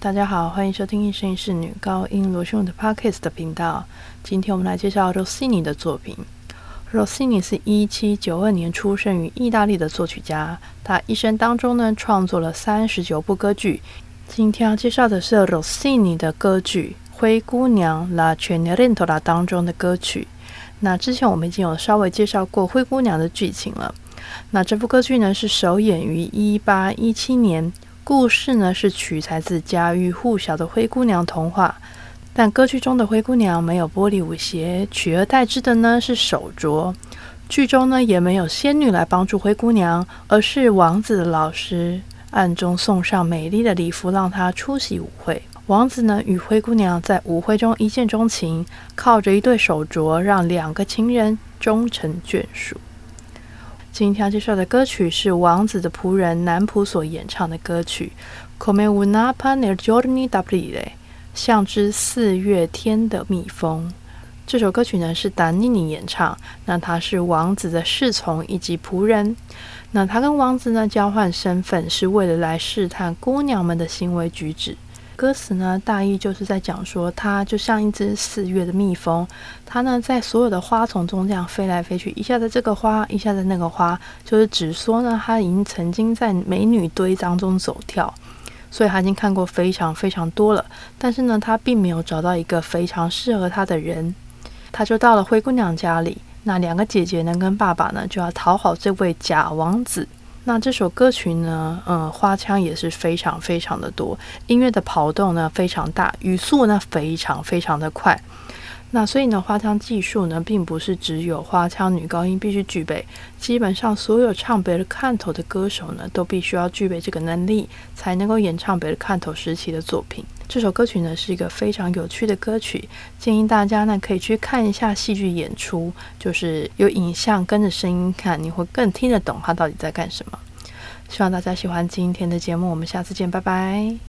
大家好，欢迎收听一生一世女高音罗秀的 Podcast 的频道。今天我们来介绍 Rosini 的作品。Rosini 是一七九二年出生于意大利的作曲家，他一生当中呢创作了三十九部歌剧。今天要介绍的是 Rosini 的歌剧《灰姑娘》La Cenerentola 当中的歌曲。那之前我们已经有稍微介绍过《灰姑娘》的剧情了。那这部歌剧呢是首演于一八一七年。故事呢是取材自家喻户晓的灰姑娘童话，但歌剧中的灰姑娘没有玻璃舞鞋，取而代之的呢是手镯。剧中呢也没有仙女来帮助灰姑娘，而是王子的老师暗中送上美丽的礼服，让她出席舞会。王子呢与灰姑娘在舞会中一见钟情，靠着一对手镯，让两个情人终成眷属。今天要介绍的歌曲是王子的仆人南普所演唱的歌曲《Come una pa nel giorni d'aprile》，像只四月天的蜜蜂。这首歌曲呢是达尼尼演唱，那他是王子的侍从以及仆人。那他跟王子呢交换身份，是为了来试探姑娘们的行为举止。歌词呢，大意就是在讲说，它就像一只四月的蜜蜂，它呢在所有的花丛中这样飞来飞去，一下在这个花，一下在那个花，就是只说呢，它已经曾经在美女堆当中走跳，所以他已经看过非常非常多了，但是呢，他并没有找到一个非常适合他的人，他就到了灰姑娘家里，那两个姐姐呢跟爸爸呢就要讨好这位假王子。那这首歌曲呢，嗯，花腔也是非常非常的多，音乐的跑动呢非常大，语速呢非常非常的快。那所以呢，花腔技术呢，并不是只有花腔女高音必须具备，基本上所有唱别的看头的歌手呢，都必须要具备这个能力，才能够演唱别的看头时期的作品。这首歌曲呢，是一个非常有趣的歌曲，建议大家呢可以去看一下戏剧演出，就是有影像跟着声音看，你会更听得懂他到底在干什么。希望大家喜欢今天的节目，我们下次见，拜拜。